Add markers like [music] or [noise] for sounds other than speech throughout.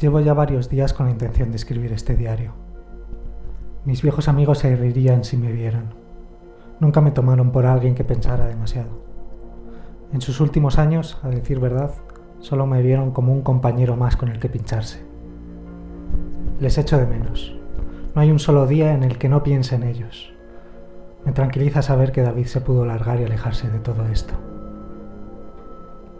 Llevo ya varios días con la intención de escribir este diario. Mis viejos amigos se reirían si me vieran. Nunca me tomaron por alguien que pensara demasiado. En sus últimos años, a decir verdad, solo me vieron como un compañero más con el que pincharse. Les echo de menos. No hay un solo día en el que no piense en ellos. Me tranquiliza saber que David se pudo largar y alejarse de todo esto.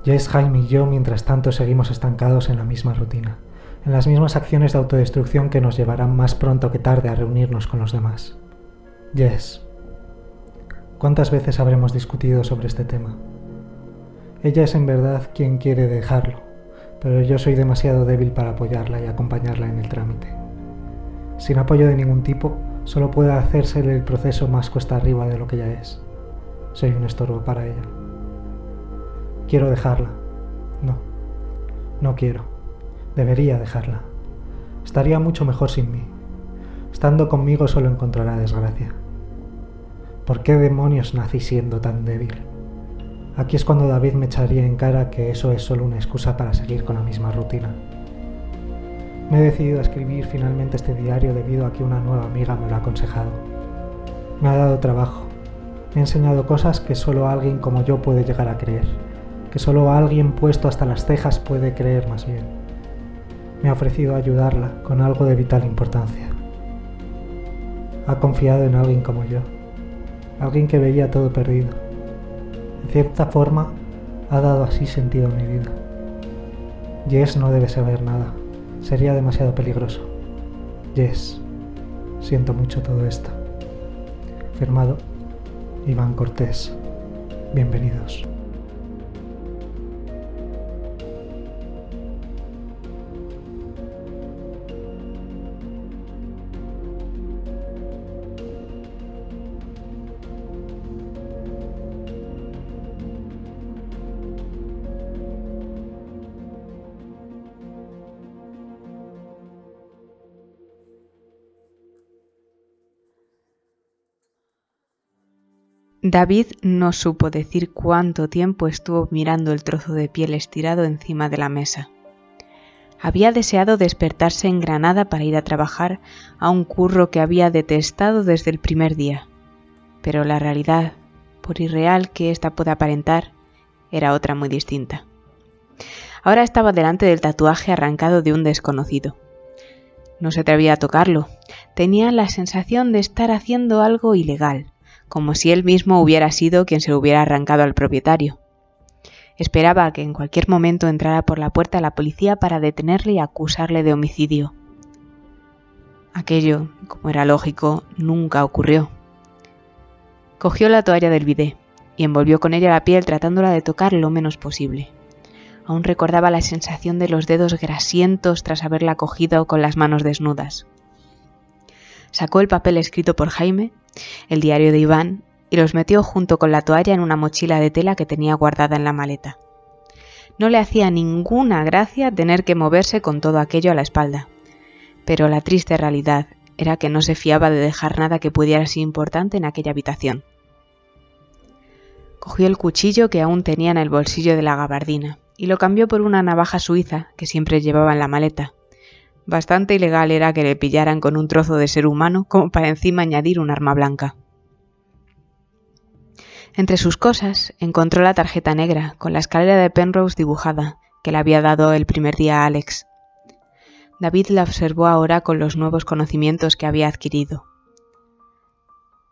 Jess, Jaime y yo, mientras tanto, seguimos estancados en la misma rutina, en las mismas acciones de autodestrucción que nos llevarán más pronto que tarde a reunirnos con los demás. Jess, ¿cuántas veces habremos discutido sobre este tema? Ella es en verdad quien quiere dejarlo, pero yo soy demasiado débil para apoyarla y acompañarla en el trámite. Sin apoyo de ningún tipo, solo puede hacerse el proceso más cuesta arriba de lo que ya es. Soy un estorbo para ella. Quiero dejarla. No, no quiero. Debería dejarla. Estaría mucho mejor sin mí. Estando conmigo solo encontrará desgracia. ¿Por qué demonios nací siendo tan débil? Aquí es cuando David me echaría en cara que eso es solo una excusa para seguir con la misma rutina. Me he decidido a escribir finalmente este diario debido a que una nueva amiga me lo ha aconsejado. Me ha dado trabajo. Me ha enseñado cosas que solo alguien como yo puede llegar a creer. Que solo alguien puesto hasta las cejas puede creer más bien. Me ha ofrecido ayudarla con algo de vital importancia. Ha confiado en alguien como yo. Alguien que veía todo perdido. En cierta forma, ha dado así sentido a mi vida. Jess no debe saber nada sería demasiado peligroso. Yes, siento mucho todo esto. Firmado, Iván Cortés. Bienvenidos. David no supo decir cuánto tiempo estuvo mirando el trozo de piel estirado encima de la mesa. Había deseado despertarse en Granada para ir a trabajar a un curro que había detestado desde el primer día. Pero la realidad, por irreal que ésta pueda aparentar, era otra muy distinta. Ahora estaba delante del tatuaje arrancado de un desconocido. No se atrevía a tocarlo. Tenía la sensación de estar haciendo algo ilegal como si él mismo hubiera sido quien se lo hubiera arrancado al propietario. Esperaba que en cualquier momento entrara por la puerta la policía para detenerle y acusarle de homicidio. Aquello, como era lógico, nunca ocurrió. Cogió la toalla del bidé y envolvió con ella la piel tratándola de tocar lo menos posible. Aún recordaba la sensación de los dedos grasientos tras haberla cogido con las manos desnudas. Sacó el papel escrito por Jaime el diario de Iván, y los metió junto con la toalla en una mochila de tela que tenía guardada en la maleta. No le hacía ninguna gracia tener que moverse con todo aquello a la espalda, pero la triste realidad era que no se fiaba de dejar nada que pudiera ser importante en aquella habitación. Cogió el cuchillo que aún tenía en el bolsillo de la gabardina y lo cambió por una navaja suiza que siempre llevaba en la maleta, Bastante ilegal era que le pillaran con un trozo de ser humano como para encima añadir un arma blanca. Entre sus cosas encontró la tarjeta negra con la escalera de Penrose dibujada que le había dado el primer día a Alex. David la observó ahora con los nuevos conocimientos que había adquirido.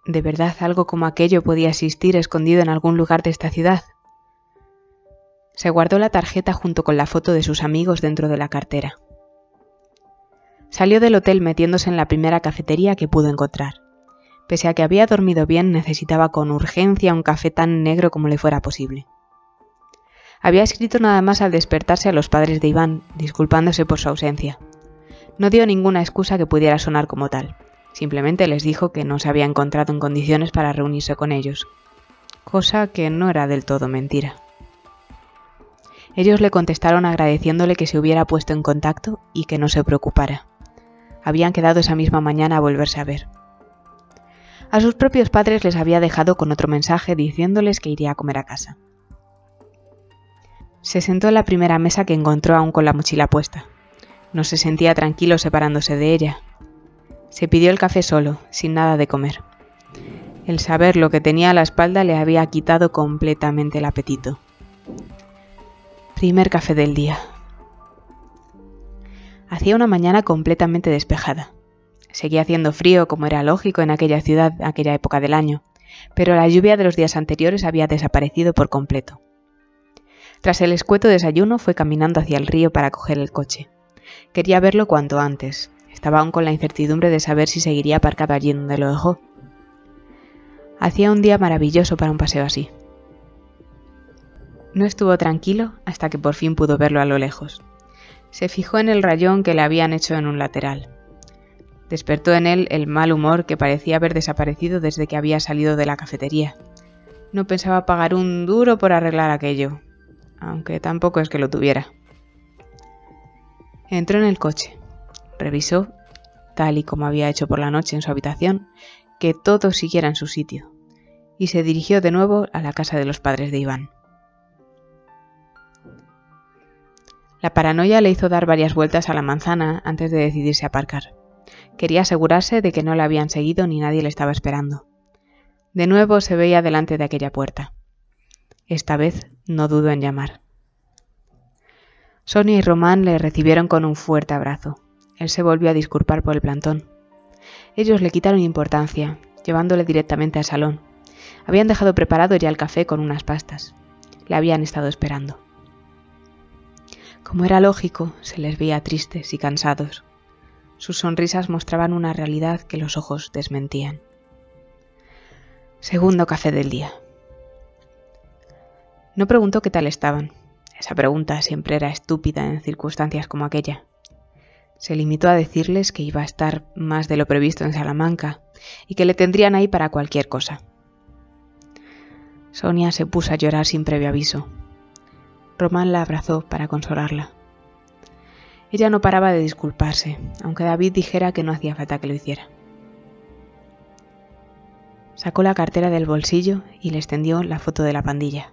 ¿De verdad algo como aquello podía existir escondido en algún lugar de esta ciudad? Se guardó la tarjeta junto con la foto de sus amigos dentro de la cartera. Salió del hotel metiéndose en la primera cafetería que pudo encontrar. Pese a que había dormido bien, necesitaba con urgencia un café tan negro como le fuera posible. Había escrito nada más al despertarse a los padres de Iván, disculpándose por su ausencia. No dio ninguna excusa que pudiera sonar como tal. Simplemente les dijo que no se había encontrado en condiciones para reunirse con ellos, cosa que no era del todo mentira. Ellos le contestaron agradeciéndole que se hubiera puesto en contacto y que no se preocupara habían quedado esa misma mañana a volverse a ver. A sus propios padres les había dejado con otro mensaje diciéndoles que iría a comer a casa. Se sentó en la primera mesa que encontró aún con la mochila puesta. No se sentía tranquilo separándose de ella. Se pidió el café solo, sin nada de comer. El saber lo que tenía a la espalda le había quitado completamente el apetito. Primer café del día. Hacía una mañana completamente despejada. Seguía haciendo frío, como era lógico en aquella ciudad, aquella época del año, pero la lluvia de los días anteriores había desaparecido por completo. Tras el escueto desayuno fue caminando hacia el río para coger el coche. Quería verlo cuanto antes. Estaba aún con la incertidumbre de saber si seguiría aparcado allí donde lo dejó. Hacía un día maravilloso para un paseo así. No estuvo tranquilo hasta que por fin pudo verlo a lo lejos. Se fijó en el rayón que le habían hecho en un lateral. Despertó en él el mal humor que parecía haber desaparecido desde que había salido de la cafetería. No pensaba pagar un duro por arreglar aquello, aunque tampoco es que lo tuviera. Entró en el coche, revisó, tal y como había hecho por la noche en su habitación, que todo siguiera en su sitio, y se dirigió de nuevo a la casa de los padres de Iván. La paranoia le hizo dar varias vueltas a la manzana antes de decidirse a aparcar. Quería asegurarse de que no la habían seguido ni nadie le estaba esperando. De nuevo se veía delante de aquella puerta. Esta vez no dudó en llamar. Sonia y Román le recibieron con un fuerte abrazo. Él se volvió a disculpar por el plantón. Ellos le quitaron importancia, llevándole directamente al salón. Habían dejado preparado ya el café con unas pastas. Le habían estado esperando. Como era lógico, se les veía tristes y cansados. Sus sonrisas mostraban una realidad que los ojos desmentían. Segundo café del día. No preguntó qué tal estaban. Esa pregunta siempre era estúpida en circunstancias como aquella. Se limitó a decirles que iba a estar más de lo previsto en Salamanca y que le tendrían ahí para cualquier cosa. Sonia se puso a llorar sin previo aviso. Román la abrazó para consolarla. Ella no paraba de disculparse, aunque David dijera que no hacía falta que lo hiciera. Sacó la cartera del bolsillo y le extendió la foto de la pandilla.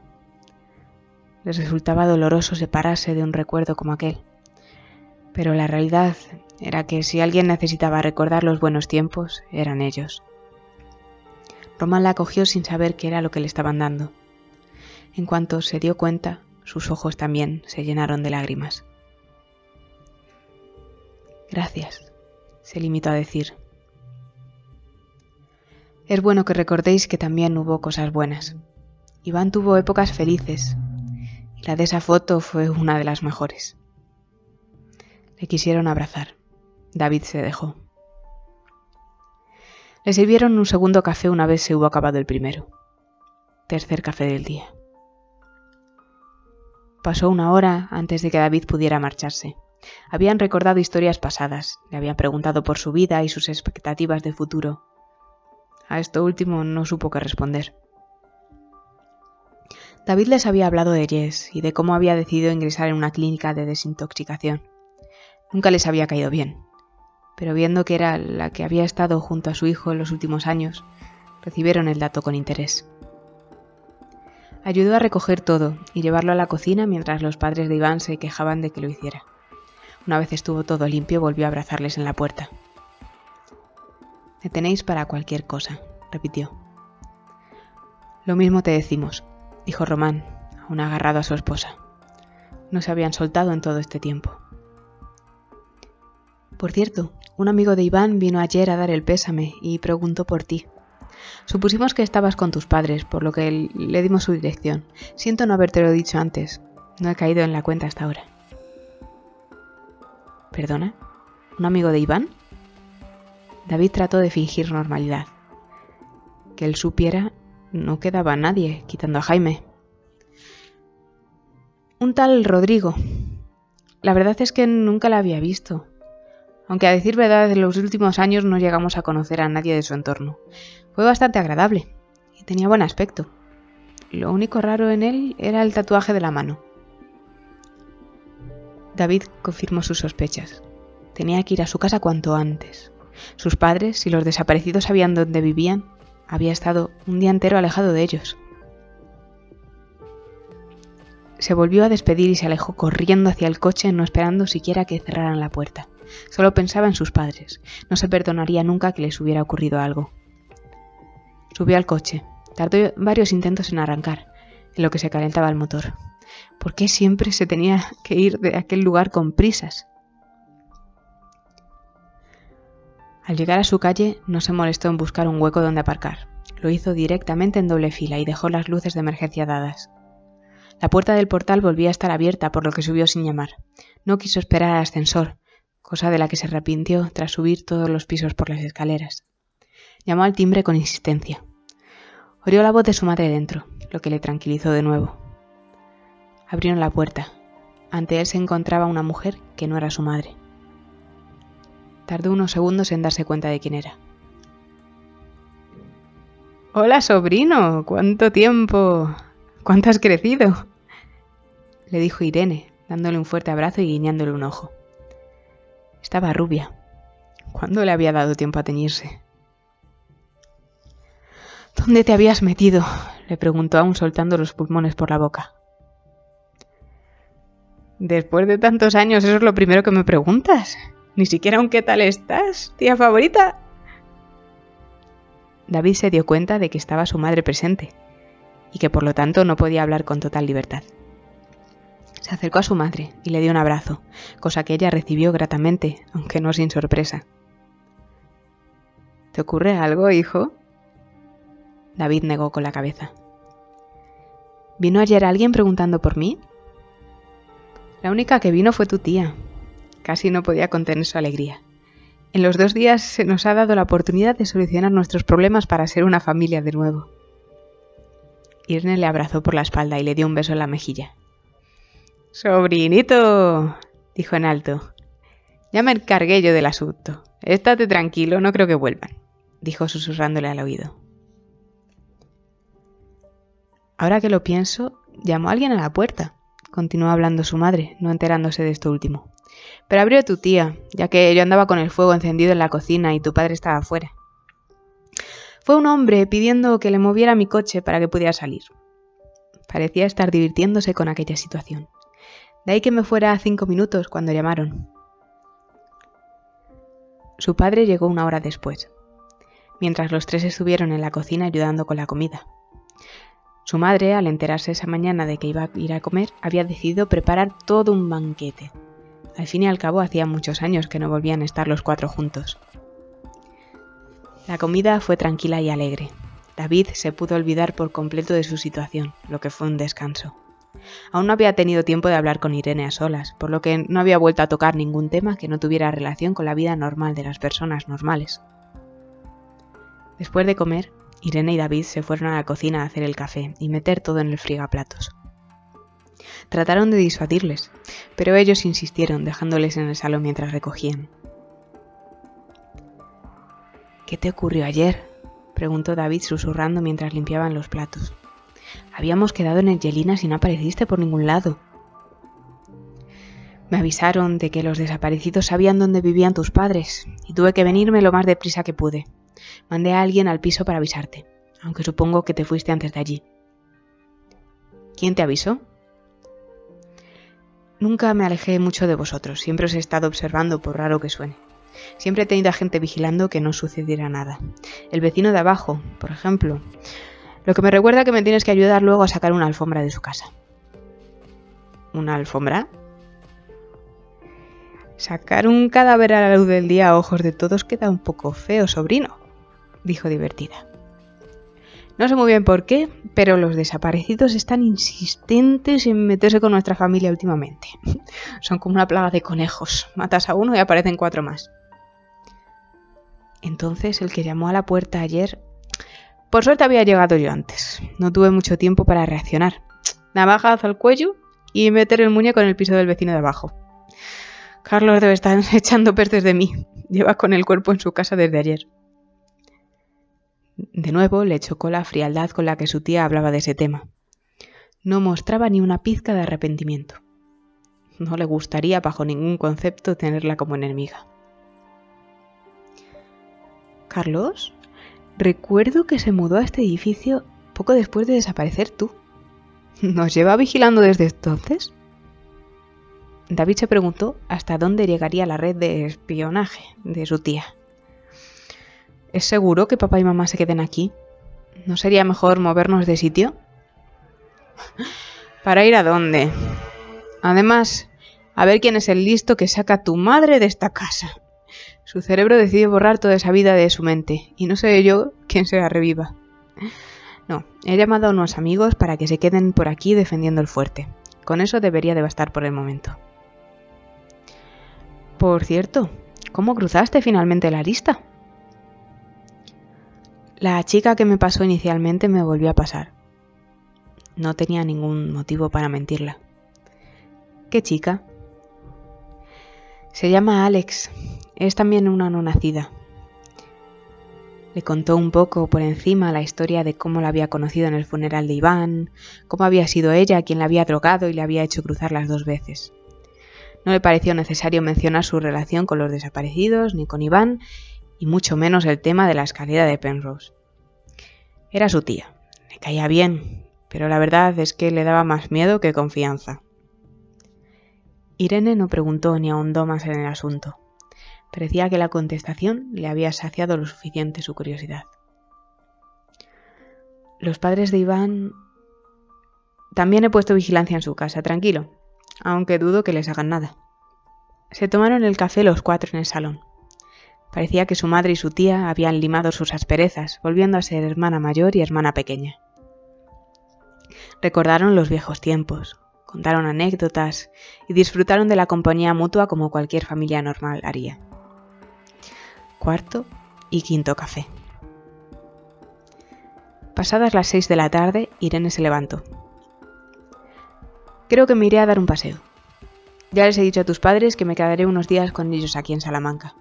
Les resultaba doloroso separarse de un recuerdo como aquel, pero la realidad era que si alguien necesitaba recordar los buenos tiempos, eran ellos. Román la cogió sin saber qué era lo que le estaban dando. En cuanto se dio cuenta, sus ojos también se llenaron de lágrimas. Gracias, se limitó a decir. Es bueno que recordéis que también hubo cosas buenas. Iván tuvo épocas felices, y la de esa foto fue una de las mejores. Le quisieron abrazar. David se dejó. Le sirvieron un segundo café una vez se hubo acabado el primero. Tercer café del día. Pasó una hora antes de que David pudiera marcharse. Habían recordado historias pasadas, le habían preguntado por su vida y sus expectativas de futuro. A esto último no supo qué responder. David les había hablado de Jess y de cómo había decidido ingresar en una clínica de desintoxicación. Nunca les había caído bien, pero viendo que era la que había estado junto a su hijo en los últimos años, recibieron el dato con interés. Ayudó a recoger todo y llevarlo a la cocina mientras los padres de Iván se quejaban de que lo hiciera. Una vez estuvo todo limpio, volvió a abrazarles en la puerta. Me tenéis para cualquier cosa, repitió. Lo mismo te decimos, dijo Román, aún agarrado a su esposa. No se habían soltado en todo este tiempo. Por cierto, un amigo de Iván vino ayer a dar el pésame y preguntó por ti. Supusimos que estabas con tus padres, por lo que le dimos su dirección. Siento no habértelo dicho antes. No he caído en la cuenta hasta ahora. ¿Perdona? ¿Un amigo de Iván? David trató de fingir normalidad. Que él supiera, no quedaba nadie, quitando a Jaime. Un tal Rodrigo. La verdad es que nunca la había visto. Aunque a decir verdad, en los últimos años no llegamos a conocer a nadie de su entorno. Fue bastante agradable y tenía buen aspecto. Lo único raro en él era el tatuaje de la mano. David confirmó sus sospechas. Tenía que ir a su casa cuanto antes. Sus padres, si los desaparecidos sabían dónde vivían, había estado un día entero alejado de ellos. Se volvió a despedir y se alejó corriendo hacia el coche, no esperando siquiera que cerraran la puerta. Solo pensaba en sus padres. No se perdonaría nunca que les hubiera ocurrido algo. Subió al coche. Tardó varios intentos en arrancar, en lo que se calentaba el motor. ¿Por qué siempre se tenía que ir de aquel lugar con prisas? Al llegar a su calle no se molestó en buscar un hueco donde aparcar. Lo hizo directamente en doble fila y dejó las luces de emergencia dadas. La puerta del portal volvía a estar abierta, por lo que subió sin llamar. No quiso esperar al ascensor, cosa de la que se arrepintió tras subir todos los pisos por las escaleras. Llamó al timbre con insistencia. Oyó la voz de su madre dentro, lo que le tranquilizó de nuevo. Abrieron la puerta. Ante él se encontraba una mujer que no era su madre. Tardó unos segundos en darse cuenta de quién era. Hola, sobrino. ¿Cuánto tiempo? ¿Cuánto has crecido? le dijo Irene, dándole un fuerte abrazo y guiñándole un ojo. Estaba rubia. ¿Cuándo le había dado tiempo a teñirse? ¿Dónde te habías metido? le preguntó aún soltando los pulmones por la boca. Después de tantos años, eso es lo primero que me preguntas. Ni siquiera un qué tal estás, tía favorita. David se dio cuenta de que estaba su madre presente y que por lo tanto no podía hablar con total libertad. Se acercó a su madre y le dio un abrazo, cosa que ella recibió gratamente, aunque no sin sorpresa. ¿Te ocurre algo, hijo? David negó con la cabeza. ¿Vino ayer alguien preguntando por mí? La única que vino fue tu tía. Casi no podía contener su alegría. En los dos días se nos ha dado la oportunidad de solucionar nuestros problemas para ser una familia de nuevo. Irne le abrazó por la espalda y le dio un beso en la mejilla. Sobrinito, dijo en alto. Ya me encargué yo del asunto. Estate tranquilo, no creo que vuelvan, dijo susurrándole al oído. Ahora que lo pienso, llamó a alguien a la puerta, continuó hablando su madre, no enterándose de esto último. Pero abrió tu tía, ya que yo andaba con el fuego encendido en la cocina y tu padre estaba afuera. Fue un hombre pidiendo que le moviera mi coche para que pudiera salir. Parecía estar divirtiéndose con aquella situación. De ahí que me fuera a cinco minutos cuando llamaron. Su padre llegó una hora después, mientras los tres estuvieron en la cocina ayudando con la comida. Su madre, al enterarse esa mañana de que iba a ir a comer, había decidido preparar todo un banquete. Al fin y al cabo hacía muchos años que no volvían a estar los cuatro juntos. La comida fue tranquila y alegre. David se pudo olvidar por completo de su situación, lo que fue un descanso. Aún no había tenido tiempo de hablar con Irene a solas, por lo que no había vuelto a tocar ningún tema que no tuviera relación con la vida normal de las personas normales. Después de comer, Irene y David se fueron a la cocina a hacer el café y meter todo en el frigaplatos. Trataron de disuadirles, pero ellos insistieron, dejándoles en el salón mientras recogían. ¿Qué te ocurrió ayer? preguntó David susurrando mientras limpiaban los platos. Habíamos quedado en Angelina y no apareciste por ningún lado. Me avisaron de que los desaparecidos sabían dónde vivían tus padres y tuve que venirme lo más deprisa que pude. Mandé a alguien al piso para avisarte, aunque supongo que te fuiste antes de allí. ¿Quién te avisó? Nunca me alejé mucho de vosotros, siempre os he estado observando por raro que suene. Siempre he tenido a gente vigilando que no sucediera nada. El vecino de abajo, por ejemplo. Lo que me recuerda que me tienes que ayudar luego a sacar una alfombra de su casa. ¿Una alfombra? Sacar un cadáver a la luz del día a ojos de todos queda un poco feo, sobrino dijo divertida. No sé muy bien por qué, pero los desaparecidos están insistentes en meterse con nuestra familia últimamente. Son como una plaga de conejos. Matas a uno y aparecen cuatro más. Entonces el que llamó a la puerta ayer... Por suerte había llegado yo antes. No tuve mucho tiempo para reaccionar. Navaja al cuello y meter el muñeco en el piso del vecino de abajo. Carlos debe estar [laughs] echando pertes de mí. Lleva con el cuerpo en su casa desde ayer. De nuevo le chocó la frialdad con la que su tía hablaba de ese tema. No mostraba ni una pizca de arrepentimiento. No le gustaría bajo ningún concepto tenerla como enemiga. Carlos, recuerdo que se mudó a este edificio poco después de desaparecer tú. ¿Nos lleva vigilando desde entonces? David se preguntó hasta dónde llegaría la red de espionaje de su tía. ¿Es seguro que papá y mamá se queden aquí? ¿No sería mejor movernos de sitio? [laughs] ¿Para ir a dónde? Además, a ver quién es el listo que saca a tu madre de esta casa. Su cerebro decide borrar toda esa vida de su mente, y no sé yo quién se la reviva. No, he llamado a unos amigos para que se queden por aquí defendiendo el fuerte. Con eso debería de bastar por el momento. Por cierto, ¿cómo cruzaste finalmente la lista? La chica que me pasó inicialmente me volvió a pasar. No tenía ningún motivo para mentirla. ¿Qué chica? Se llama Alex. Es también una no nacida. Le contó un poco por encima la historia de cómo la había conocido en el funeral de Iván, cómo había sido ella quien la había drogado y le había hecho cruzar las dos veces. No le pareció necesario mencionar su relación con los desaparecidos, ni con Iván, y mucho menos el tema de la escalera de Penrose. Era su tía, le caía bien, pero la verdad es que le daba más miedo que confianza. Irene no preguntó ni ahondó más en el asunto. Parecía que la contestación le había saciado lo suficiente su curiosidad. Los padres de Iván... También he puesto vigilancia en su casa, tranquilo, aunque dudo que les hagan nada. Se tomaron el café los cuatro en el salón. Parecía que su madre y su tía habían limado sus asperezas, volviendo a ser hermana mayor y hermana pequeña. Recordaron los viejos tiempos, contaron anécdotas y disfrutaron de la compañía mutua como cualquier familia normal haría cuarto y quinto café. Pasadas las seis de la tarde, Irene se levantó. Creo que me iré a dar un paseo. Ya les he dicho a tus padres que me quedaré unos días con ellos aquí en Salamanca.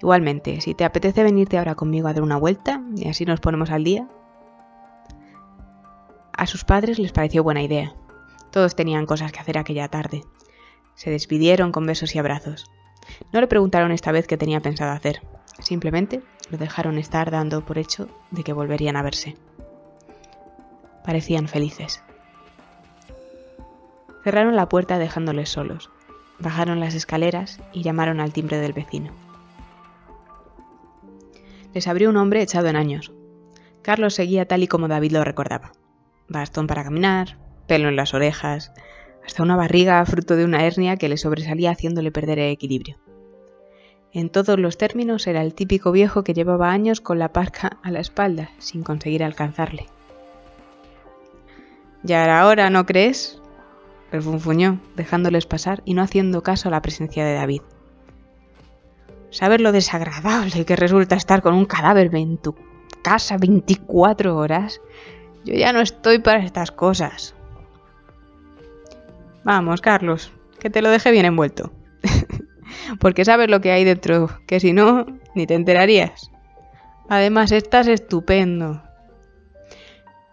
Igualmente, si te apetece venirte ahora conmigo a dar una vuelta y así nos ponemos al día. A sus padres les pareció buena idea. Todos tenían cosas que hacer aquella tarde. Se despidieron con besos y abrazos. No le preguntaron esta vez qué tenía pensado hacer, simplemente lo dejaron estar dando por hecho de que volverían a verse. Parecían felices. Cerraron la puerta dejándoles solos, bajaron las escaleras y llamaron al timbre del vecino. Les abrió un hombre echado en años. Carlos seguía tal y como David lo recordaba. Bastón para caminar, pelo en las orejas, hasta una barriga fruto de una hernia que le sobresalía haciéndole perder el equilibrio. En todos los términos era el típico viejo que llevaba años con la parca a la espalda, sin conseguir alcanzarle. Ya era hora, ¿no crees? refunfuñó, dejándoles pasar y no haciendo caso a la presencia de David. ¿Sabes lo desagradable que resulta estar con un cadáver en tu casa 24 horas? Yo ya no estoy para estas cosas. Vamos, Carlos, que te lo deje bien envuelto. [laughs] Porque sabes lo que hay dentro, que si no, ni te enterarías. Además, estás estupendo.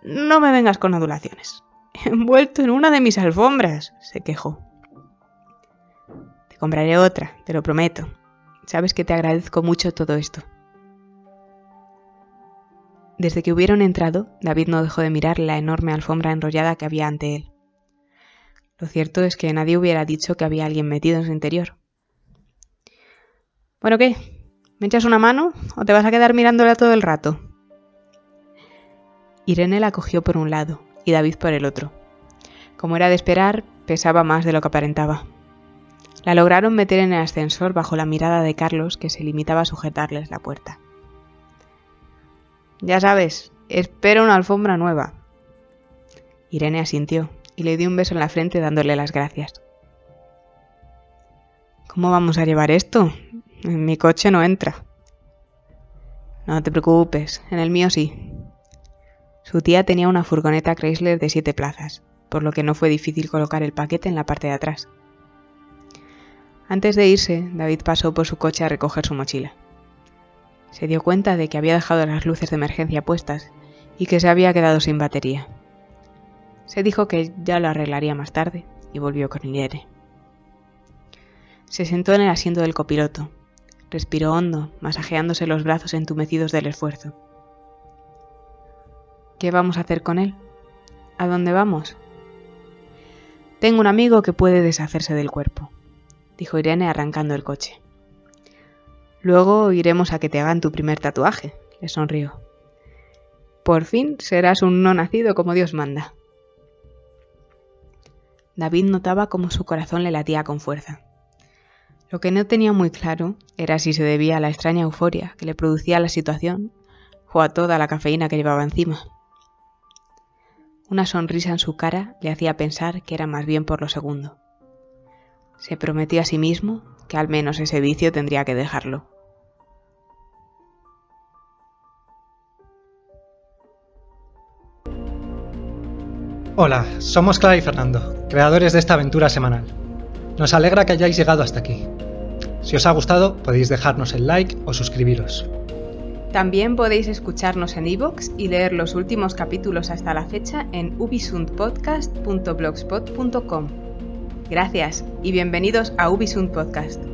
No me vengas con adulaciones. [laughs] Envuelto en una de mis alfombras, se quejó. Te compraré otra, te lo prometo. Sabes que te agradezco mucho todo esto. Desde que hubieron entrado, David no dejó de mirar la enorme alfombra enrollada que había ante él. Lo cierto es que nadie hubiera dicho que había alguien metido en su interior. Bueno, ¿qué? ¿Me echas una mano o te vas a quedar mirándola todo el rato? Irene la cogió por un lado y David por el otro. Como era de esperar, pesaba más de lo que aparentaba. La lograron meter en el ascensor bajo la mirada de Carlos, que se limitaba a sujetarles la puerta. Ya sabes, espero una alfombra nueva. Irene asintió y le dio un beso en la frente dándole las gracias. ¿Cómo vamos a llevar esto? En mi coche no entra. No te preocupes, en el mío sí. Su tía tenía una furgoneta Chrysler de siete plazas, por lo que no fue difícil colocar el paquete en la parte de atrás. Antes de irse, David pasó por su coche a recoger su mochila. Se dio cuenta de que había dejado las luces de emergencia puestas y que se había quedado sin batería. Se dijo que ya lo arreglaría más tarde y volvió con Irene. Se sentó en el asiento del copiloto. Respiró hondo, masajeándose los brazos entumecidos del esfuerzo. ¿Qué vamos a hacer con él? ¿A dónde vamos? Tengo un amigo que puede deshacerse del cuerpo, dijo Irene arrancando el coche. Luego iremos a que te hagan tu primer tatuaje, le sonrió. Por fin serás un no nacido como Dios manda. David notaba cómo su corazón le latía con fuerza. Lo que no tenía muy claro era si se debía a la extraña euforia que le producía la situación o a toda la cafeína que llevaba encima. Una sonrisa en su cara le hacía pensar que era más bien por lo segundo. Se prometió a sí mismo que al menos ese vicio tendría que dejarlo. Hola, somos Clara y Fernando, creadores de esta aventura semanal. Nos alegra que hayáis llegado hasta aquí. Si os ha gustado, podéis dejarnos el like o suscribiros. También podéis escucharnos en iVoox y leer los últimos capítulos hasta la fecha en ubisundpodcast.blogspot.com. Gracias y bienvenidos a Ubisund Podcast.